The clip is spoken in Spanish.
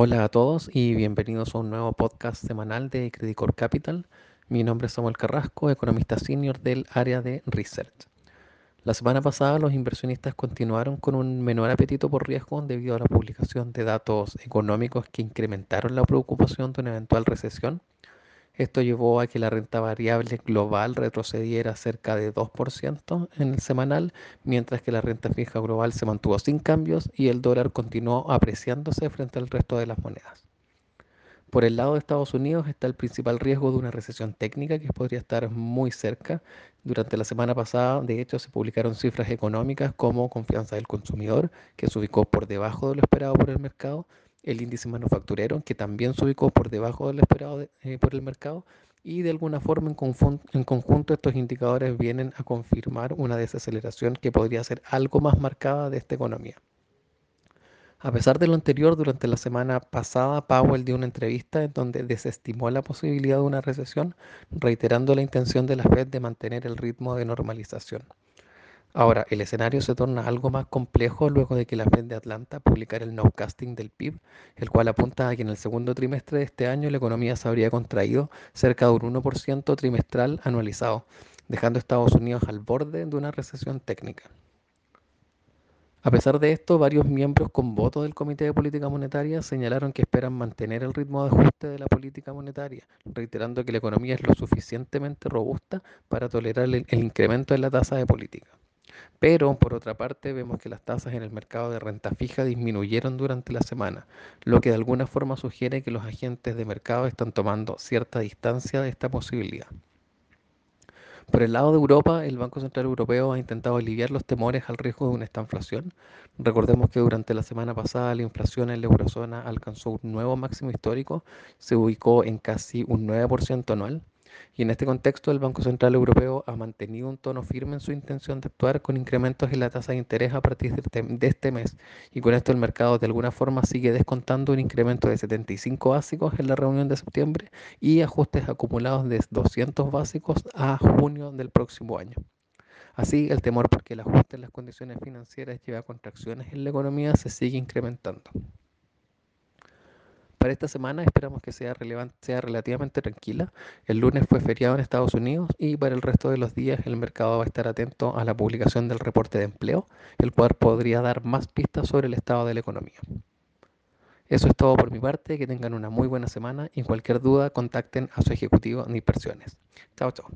Hola a todos y bienvenidos a un nuevo podcast semanal de Credit Corp Capital. Mi nombre es Samuel Carrasco, economista senior del área de Research. La semana pasada los inversionistas continuaron con un menor apetito por riesgo debido a la publicación de datos económicos que incrementaron la preocupación de una eventual recesión esto llevó a que la renta variable global retrocediera cerca de 2% en el semanal, mientras que la renta fija global se mantuvo sin cambios y el dólar continuó apreciándose frente al resto de las monedas. Por el lado de Estados Unidos está el principal riesgo de una recesión técnica que podría estar muy cerca. Durante la semana pasada, de hecho, se publicaron cifras económicas como confianza del consumidor, que se ubicó por debajo de lo esperado por el mercado, el índice manufacturero, que también se ubicó por debajo de lo esperado eh, por el mercado, y de alguna forma en, en conjunto estos indicadores vienen a confirmar una desaceleración que podría ser algo más marcada de esta economía. A pesar de lo anterior, durante la semana pasada, Powell dio una entrevista en donde desestimó la posibilidad de una recesión, reiterando la intención de la Fed de mantener el ritmo de normalización. Ahora, el escenario se torna algo más complejo luego de que la Fed de Atlanta publicara el nowcasting del PIB, el cual apunta a que en el segundo trimestre de este año la economía se habría contraído cerca de un 1% trimestral anualizado, dejando a Estados Unidos al borde de una recesión técnica. A pesar de esto, varios miembros con voto del Comité de Política Monetaria señalaron que esperan mantener el ritmo de ajuste de la política monetaria, reiterando que la economía es lo suficientemente robusta para tolerar el, incremento en la tasa de política. Pero, por otra parte, vemos que las tasas en el mercado de renta fija disminuyeron durante la semana, lo que de alguna forma sugiere que los agentes de mercado están tomando cierta distancia de esta posibilidad. Por el lado de Europa, el Banco Central Europeo ha intentado aliviar los temores al riesgo de una estanflación. Recordemos que durante la semana pasada la inflación en la eurozona alcanzó un nuevo máximo histórico, se ubicó en casi un 9% anual y en este contexto, el Banco Central Europeo ha mantenido un tono firme en su intención de actuar con incrementos en la tasa de interés a partir de este mes. Y con esto el mercado de alguna forma sigue descontando un incremento de 75 básicos en la reunión de septiembre y ajustes acumulados de 200 básicos a junio del próximo año. Así, el temor por que el ajuste en las condiciones financieras lleve a contracciones en la economía se sigue incrementando. Para esta semana esperamos que sea, sea relativamente tranquila. El lunes fue feriado en Estados Unidos y para el resto de los días el mercado va a estar atento a la publicación del reporte de empleo, el cual podría dar más pistas sobre el estado de la economía. Eso es todo por mi parte, que tengan una muy buena semana y cualquier duda contacten a su ejecutivo de inversiones. Chao, chao.